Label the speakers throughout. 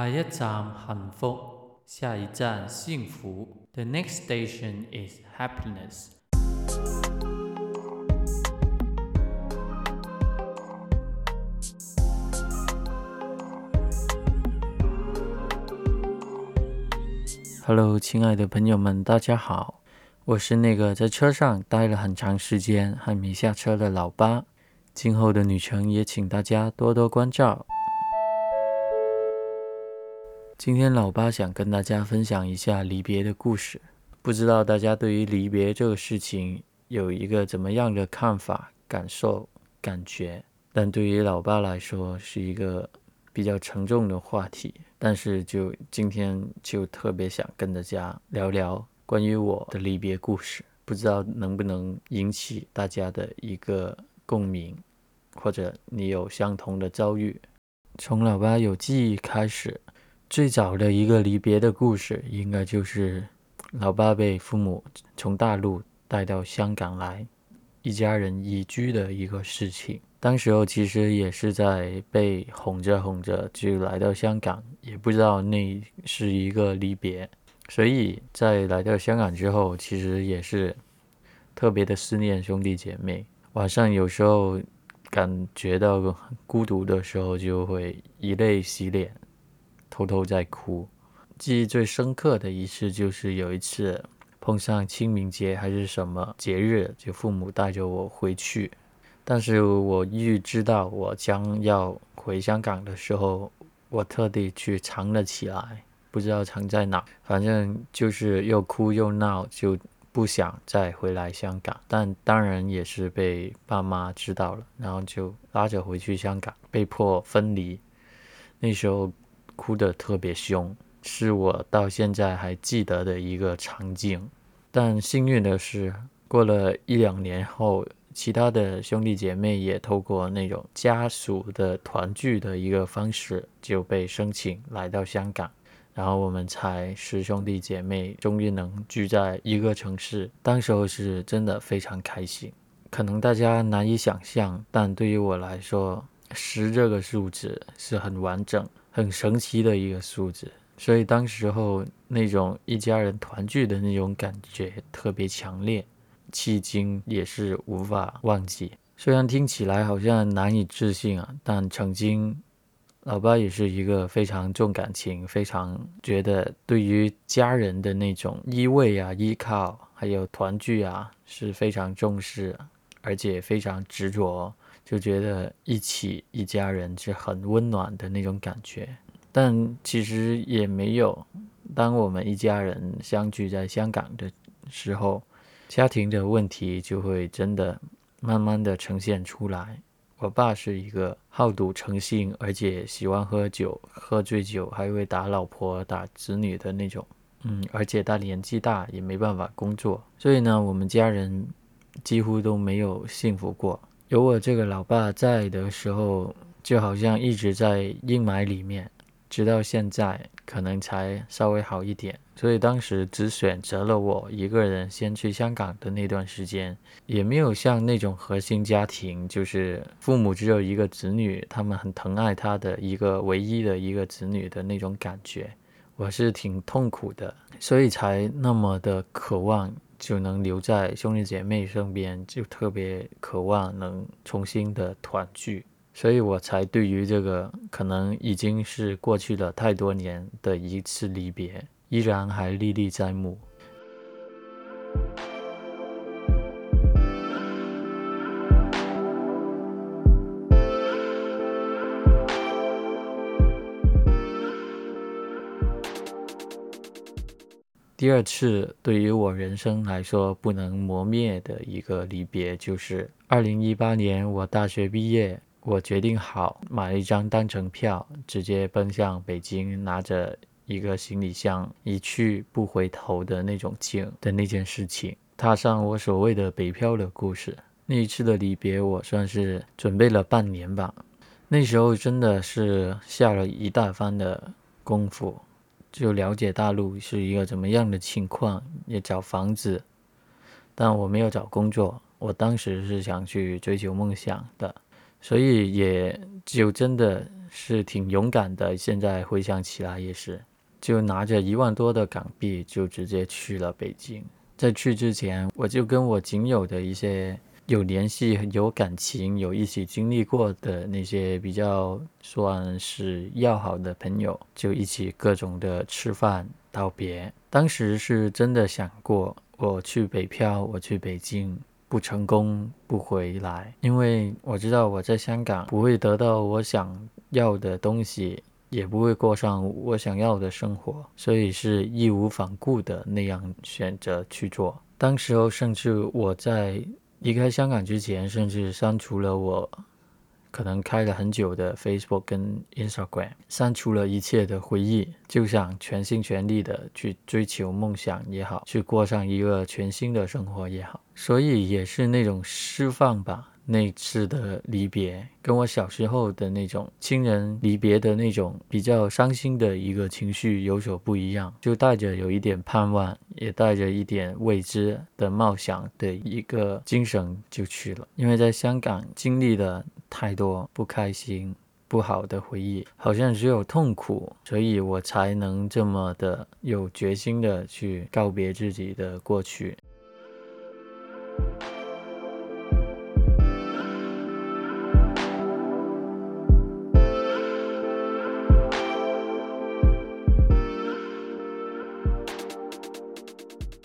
Speaker 1: 下一站幸福，下一站幸福。The next station is happiness. Hello，亲爱的朋友们，大家好，我是那个在车上待了很长时间还没下车的老八。今后的旅程也请大家多多关照。今天老八想跟大家分享一下离别的故事，不知道大家对于离别这个事情有一个怎么样的看法、感受、感觉？但对于老八来说是一个比较沉重的话题，但是就今天就特别想跟大家聊聊关于我的离别故事，不知道能不能引起大家的一个共鸣，或者你有相同的遭遇。从老八有记忆开始。最早的一个离别的故事，应该就是老爸被父母从大陆带到香港来，一家人移居的一个事情。当时候其实也是在被哄着哄着就来到香港，也不知道那是一个离别。所以在来到香港之后，其实也是特别的思念兄弟姐妹。晚上有时候感觉到孤独的时候，就会以泪洗脸。偷偷在哭，记忆最深刻的一次就是有一次碰上清明节还是什么节日，就父母带着我回去，但是我预知到我将要回香港的时候，我特地去藏了起来，不知道藏在哪，反正就是又哭又闹，就不想再回来香港，但当然也是被爸妈知道了，然后就拉着回去香港，被迫分离，那时候。哭得特别凶，是我到现在还记得的一个场景。但幸运的是，过了一两年后，其他的兄弟姐妹也透过那种家属的团聚的一个方式，就被申请来到香港，然后我们才十兄弟姐妹终于能聚在一个城市。当时候是真的非常开心，可能大家难以想象，但对于我来说，十这个数字是很完整。很神奇的一个数字，所以当时候那种一家人团聚的那种感觉特别强烈，迄今也是无法忘记。虽然听起来好像难以置信啊，但曾经老爸也是一个非常重感情、非常觉得对于家人的那种依偎啊、依靠，还有团聚啊是非常重视，而且非常执着。就觉得一起一家人是很温暖的那种感觉，但其实也没有。当我们一家人相聚在香港的时候，家庭的问题就会真的慢慢的呈现出来。我爸是一个好赌成性，而且喜欢喝酒，喝醉酒还会打老婆、打子女的那种。嗯，而且他年纪大，也没办法工作，所以呢，我们家人几乎都没有幸福过。有我这个老爸在的时候，就好像一直在阴霾里面，直到现在可能才稍微好一点。所以当时只选择了我一个人先去香港的那段时间，也没有像那种核心家庭，就是父母只有一个子女，他们很疼爱他的一个唯一的一个子女的那种感觉。我是挺痛苦的，所以才那么的渴望。就能留在兄弟姐妹身边，就特别渴望能重新的团聚，所以我才对于这个可能已经是过去了太多年的一次离别，依然还历历在目。第二次对于我人生来说不能磨灭的一个离别，就是二零一八年我大学毕业，我决定好买了一张单程票，直接奔向北京，拿着一个行李箱一去不回头的那种劲的那件事情，踏上我所谓的北漂的故事。那一次的离别，我算是准备了半年吧，那时候真的是下了一大番的功夫。就了解大陆是一个怎么样的情况，也找房子，但我没有找工作。我当时是想去追求梦想的，所以也就真的是挺勇敢的。现在回想起来也是，就拿着一万多的港币就直接去了北京。在去之前，我就跟我仅有的一些有联系、有感情、有一起经历过的那些比较算是要好的朋友，就一起各种的吃饭道别。当时是真的想过，我去北漂，我去北京。不成功不回来，因为我知道我在香港不会得到我想要的东西，也不会过上我想要的生活，所以是义无反顾的那样选择去做。当时候甚至我在离开香港之前，甚至删除了我。可能开了很久的 Facebook 跟 Instagram，删除了一切的回忆，就想全心全力的去追求梦想也好，去过上一个全新的生活也好，所以也是那种释放吧。那次的离别，跟我小时候的那种亲人离别的那种比较伤心的一个情绪有所不一样，就带着有一点盼望，也带着一点未知的冒险的一个精神就去了。因为在香港经历了太多不开心、不好的回忆，好像只有痛苦，所以我才能这么的有决心的去告别自己的过去。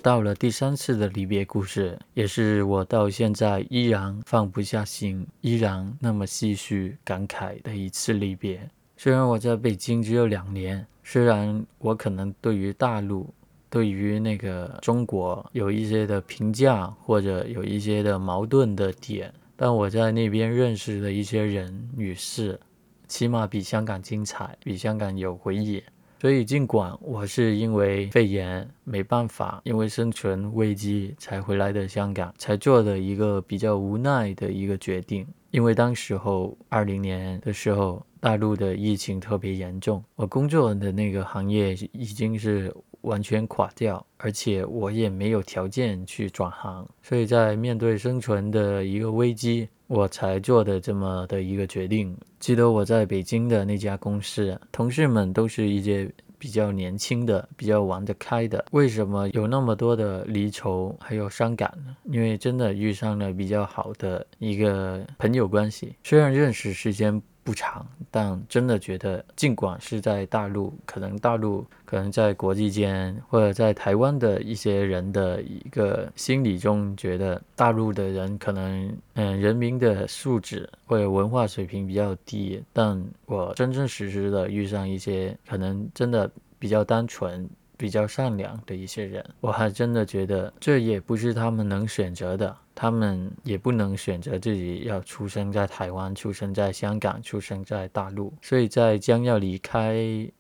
Speaker 1: 到了第三次的离别故事，也是我到现在依然放不下心，依然那么唏嘘感慨的一次离别。虽然我在北京只有两年，虽然我可能对于大陆、对于那个中国有一些的评价或者有一些的矛盾的点，但我在那边认识的一些人与事，起码比香港精彩，比香港有回忆。所以，尽管我是因为肺炎没办法，因为生存危机才回来的香港，才做的一个比较无奈的一个决定。因为当时候二零年的时候，大陆的疫情特别严重，我工作的那个行业已经是完全垮掉，而且我也没有条件去转行。所以在面对生存的一个危机，我才做的这么的一个决定。记得我在北京的那家公司，同事们都是一些比较年轻的、比较玩得开的。为什么有那么多的离愁还有伤感呢？因为真的遇上了比较好的一个朋友关系，虽然认识时间。不长，但真的觉得，尽管是在大陆，可能大陆可能在国际间或者在台湾的一些人的一个心理中，觉得大陆的人可能嗯人民的素质或者文化水平比较低，但我真真实实的遇上一些可能真的比较单纯。比较善良的一些人，我还真的觉得这也不是他们能选择的，他们也不能选择自己要出生在台湾、出生在香港、出生在大陆。所以在将要离开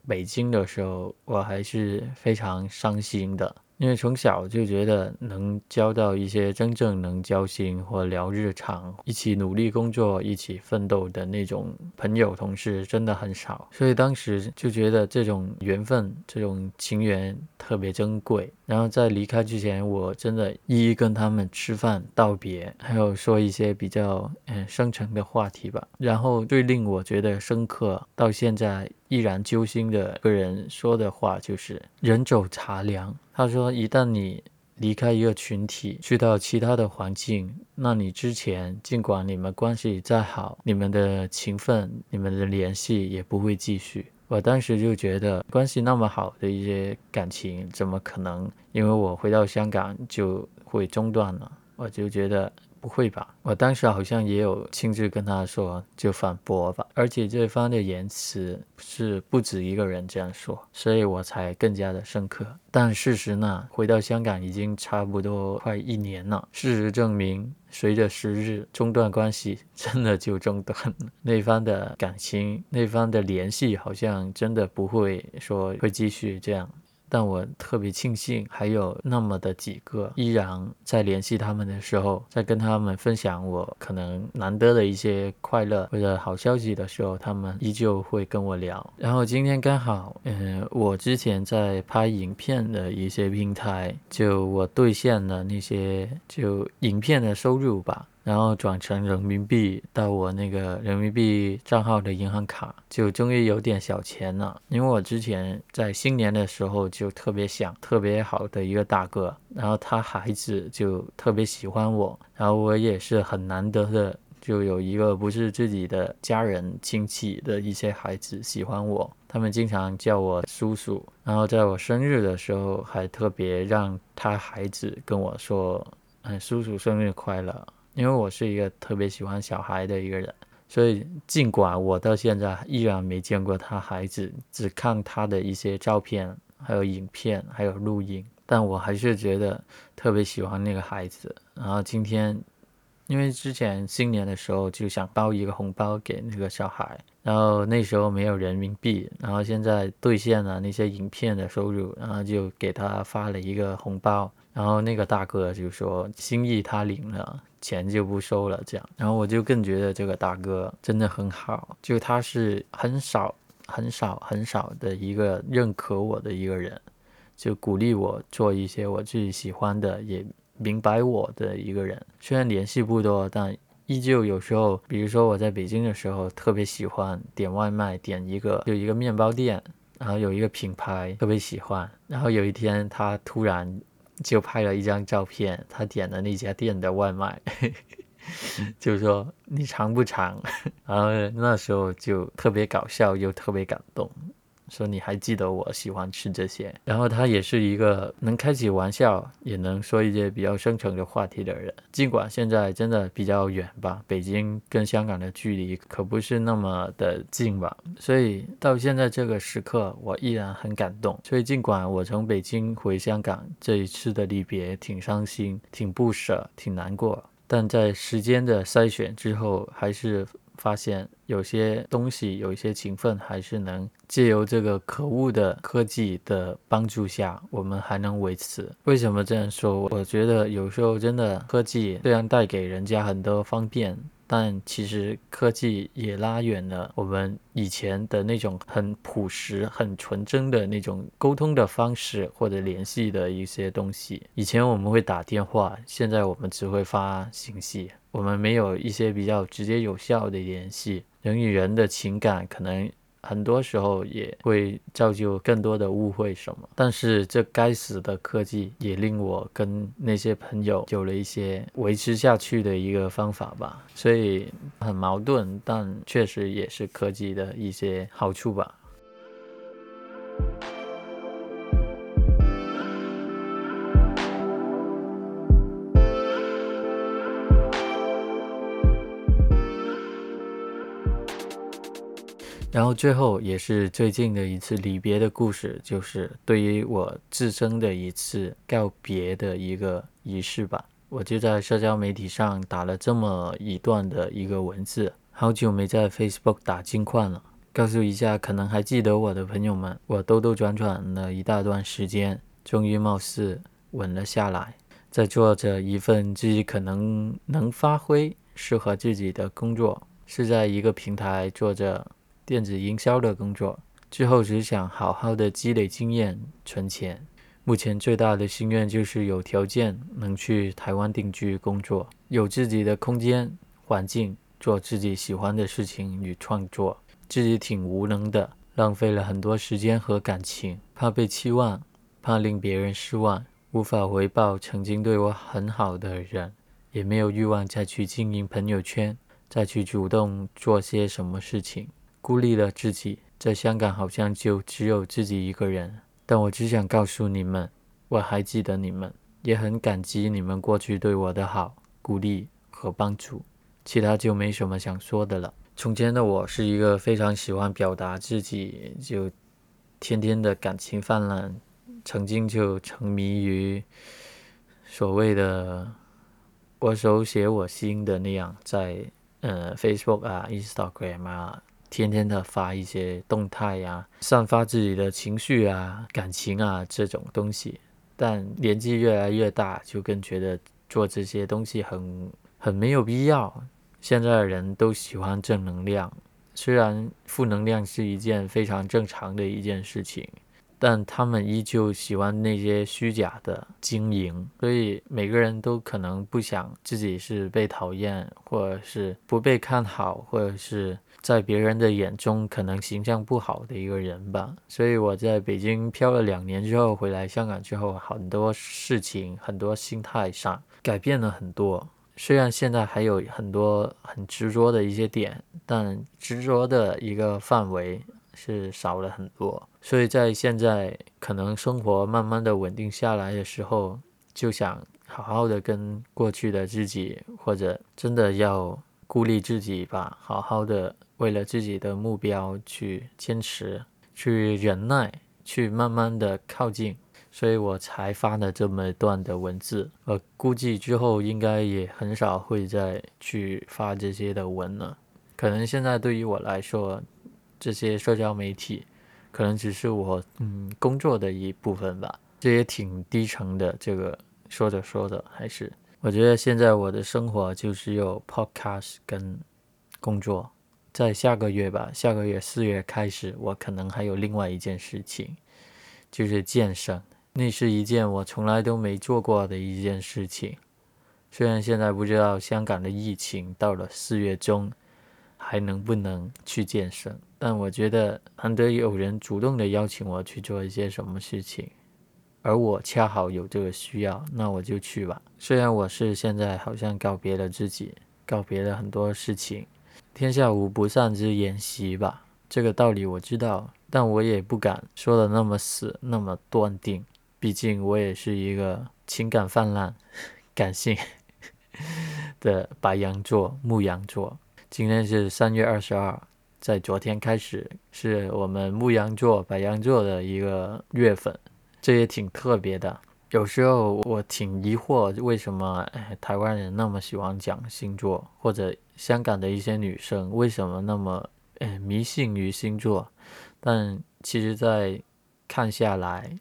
Speaker 1: 北京的时候，我还是非常伤心的。因为从小就觉得能交到一些真正能交心或聊日常、一起努力工作、一起奋斗的那种朋友同事真的很少，所以当时就觉得这种缘分、这种情缘特别珍贵。然后在离开之前，我真的一一跟他们吃饭道别，还有说一些比较嗯深沉的话题吧。然后最令我觉得深刻到现在。依然揪心的个人说的话就是“人走茶凉”。他说：“一旦你离开一个群体，去到其他的环境，那你之前尽管你们关系再好，你们的情分、你们的联系也不会继续。”我当时就觉得，关系那么好的一些感情，怎么可能因为我回到香港就会中断呢？我就觉得。不会吧？我当时好像也有亲自跟他说，就反驳吧。而且对方的言辞是不止一个人这样说，所以我才更加的深刻。但事实呢，回到香港已经差不多快一年了。事实证明，随着时日，中断关系 真的就中断了。那方的感情，那方的联系，好像真的不会说会继续这样。但我特别庆幸，还有那么的几个依然在联系他们的时候，在跟他们分享我可能难得的一些快乐或者好消息的时候，他们依旧会跟我聊。然后今天刚好，嗯，我之前在拍影片的一些平台，就我兑现了那些就影片的收入吧。然后转成人民币到我那个人民币账号的银行卡，就终于有点小钱了。因为我之前在新年的时候就特别想特别好的一个大哥，然后他孩子就特别喜欢我，然后我也是很难得的。就有一个不是自己的家人亲戚的一些孩子喜欢我，他们经常叫我叔叔，然后在我生日的时候还特别让他孩子跟我说：“嗯，叔叔生日快乐。”因为我是一个特别喜欢小孩的一个人，所以尽管我到现在依然没见过他孩子，只看他的一些照片、还有影片、还有录音，但我还是觉得特别喜欢那个孩子。然后今天。因为之前新年的时候就想包一个红包给那个小孩，然后那时候没有人民币，然后现在兑现了那些影片的收入，然后就给他发了一个红包，然后那个大哥就说心意他领了，钱就不收了这样，然后我就更觉得这个大哥真的很好，就他是很少很少很少的一个认可我的一个人，就鼓励我做一些我自己喜欢的也。明白我的一个人，虽然联系不多，但依旧有时候，比如说我在北京的时候，特别喜欢点外卖，点一个有一个面包店，然后有一个品牌特别喜欢，然后有一天他突然就拍了一张照片，他点的那家店的外卖，就说你尝不尝？然后那时候就特别搞笑又特别感动。说你还记得我喜欢吃这些，然后他也是一个能开起玩笑，也能说一些比较深沉的话题的人。尽管现在真的比较远吧，北京跟香港的距离可不是那么的近吧，所以到现在这个时刻，我依然很感动。所以尽管我从北京回香港这一次的离别挺伤心、挺不舍、挺难过，但在时间的筛选之后，还是。发现有些东西，有一些勤奋，还是能借由这个可恶的科技的帮助下，我们还能维持。为什么这样说？我觉得有时候真的科技虽然带给人家很多方便。但其实科技也拉远了我们以前的那种很朴实、很纯真的那种沟通的方式或者联系的一些东西。以前我们会打电话，现在我们只会发信息，我们没有一些比较直接有效的联系。人与人的情感可能。很多时候也会造就更多的误会什么，但是这该死的科技也令我跟那些朋友有了一些维持下去的一个方法吧，所以很矛盾，但确实也是科技的一些好处吧。然后最后也是最近的一次离别的故事，就是对于我自身的一次告别的一个仪式吧。我就在社交媒体上打了这么一段的一个文字，好久没在 Facebook 打金矿了，告诉一下可能还记得我的朋友们，我兜兜转转了一大段时间，终于貌似稳了下来，在做着一份自己可能能发挥、适合自己的工作，是在一个平台做着。电子营销的工作之后，只想好好的积累经验、存钱。目前最大的心愿就是有条件能去台湾定居工作，有自己的空间、环境，做自己喜欢的事情与创作。自己挺无能的，浪费了很多时间和感情，怕被期望，怕令别人失望，无法回报曾经对我很好的人，也没有欲望再去经营朋友圈，再去主动做些什么事情。孤立了自己，在香港好像就只有自己一个人。但我只想告诉你们，我还记得你们，也很感激你们过去对我的好、鼓励和帮助。其他就没什么想说的了。从前的我是一个非常喜欢表达自己，就天天的感情泛滥，曾经就沉迷于所谓的“我手写我心”的那样，在呃 Facebook 啊、Instagram 啊。天天的发一些动态呀，散发自己的情绪啊、感情啊这种东西。但年纪越来越大，就更觉得做这些东西很很没有必要。现在的人都喜欢正能量，虽然负能量是一件非常正常的一件事情，但他们依旧喜欢那些虚假的经营，所以每个人都可能不想自己是被讨厌，或者是不被看好，或者是在别人的眼中可能形象不好的一个人吧。所以我在北京漂了两年之后回来香港之后，很多事情、很多心态上改变了很多。虽然现在还有很多很执着的一些点，但执着的一个范围是少了很多。所以在现在可能生活慢慢的稳定下来的时候，就想好好的跟过去的自己，或者真的要孤立自己吧，好好的为了自己的目标去坚持，去忍耐，去慢慢的靠近。所以我才发了这么一段的文字，我估计之后应该也很少会再去发这些的文了。可能现在对于我来说，这些社交媒体可能只是我嗯工作的一部分吧。这也挺低沉的。这个说着说着，还是我觉得现在我的生活就只有 podcast 跟工作。在下个月吧，下个月四月开始，我可能还有另外一件事情，就是健身。那是一件我从来都没做过的一件事情。虽然现在不知道香港的疫情到了四月中还能不能去健身，但我觉得难得有人主动的邀请我去做一些什么事情，而我恰好有这个需要，那我就去吧。虽然我是现在好像告别了自己，告别了很多事情，天下无不散之筵席吧，这个道理我知道，但我也不敢说的那么死，那么断定。毕竟我也是一个情感泛滥、感性的白羊座、牧羊座。今天是三月二十二，在昨天开始是我们牧羊座、白羊座的一个月份，这也挺特别的。有时候我挺疑惑，为什么台湾人那么喜欢讲星座，或者香港的一些女生为什么那么诶迷信于星座？但其实，在看下来。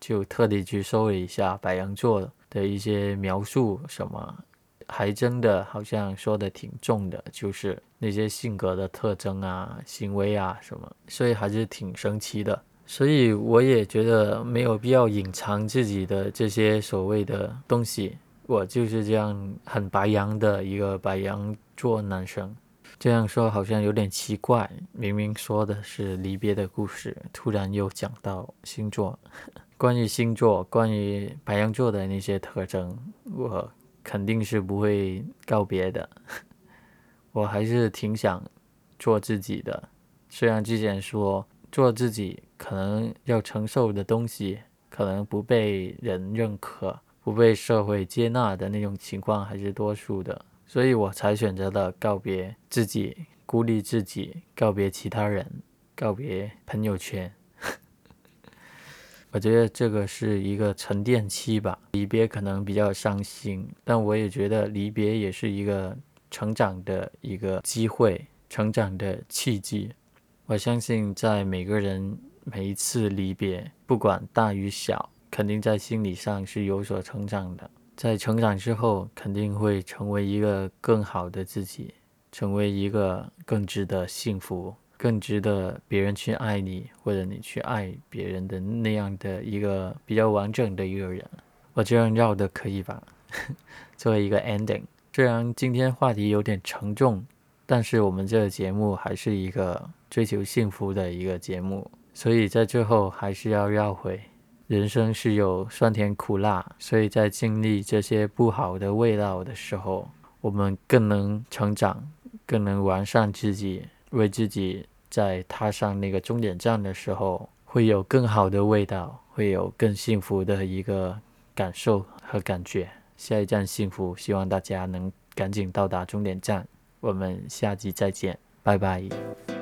Speaker 1: 就特地去搜了一下白羊座的一些描述，什么还真的好像说的挺重的，就是那些性格的特征啊、行为啊什么，所以还是挺神奇的。所以我也觉得没有必要隐藏自己的这些所谓的东西，我就是这样很白羊的一个白羊座男生。这样说好像有点奇怪，明明说的是离别的故事，突然又讲到星座。关于星座，关于白羊座的那些特征，我肯定是不会告别的。我还是挺想做自己的，虽然之前说做自己可能要承受的东西，可能不被人认可、不被社会接纳的那种情况还是多数的，所以我才选择了告别自己，孤立自己，告别其他人，告别朋友圈。我觉得这个是一个沉淀期吧，离别可能比较伤心，但我也觉得离别也是一个成长的一个机会，成长的契机。我相信在每个人每一次离别，不管大与小，肯定在心理上是有所成长的。在成长之后，肯定会成为一个更好的自己，成为一个更值得幸福。更值得别人去爱你，或者你去爱别人的那样的一个比较完整的一个人，我这样绕的可以吧？作为一个 ending，虽然今天话题有点沉重，但是我们这个节目还是一个追求幸福的一个节目，所以在最后还是要绕回，人生是有酸甜苦辣，所以在经历这些不好的味道的时候，我们更能成长，更能完善自己。为自己在踏上那个终点站的时候，会有更好的味道，会有更幸福的一个感受和感觉。下一站幸福，希望大家能赶紧到达终点站。我们下集再见，拜拜。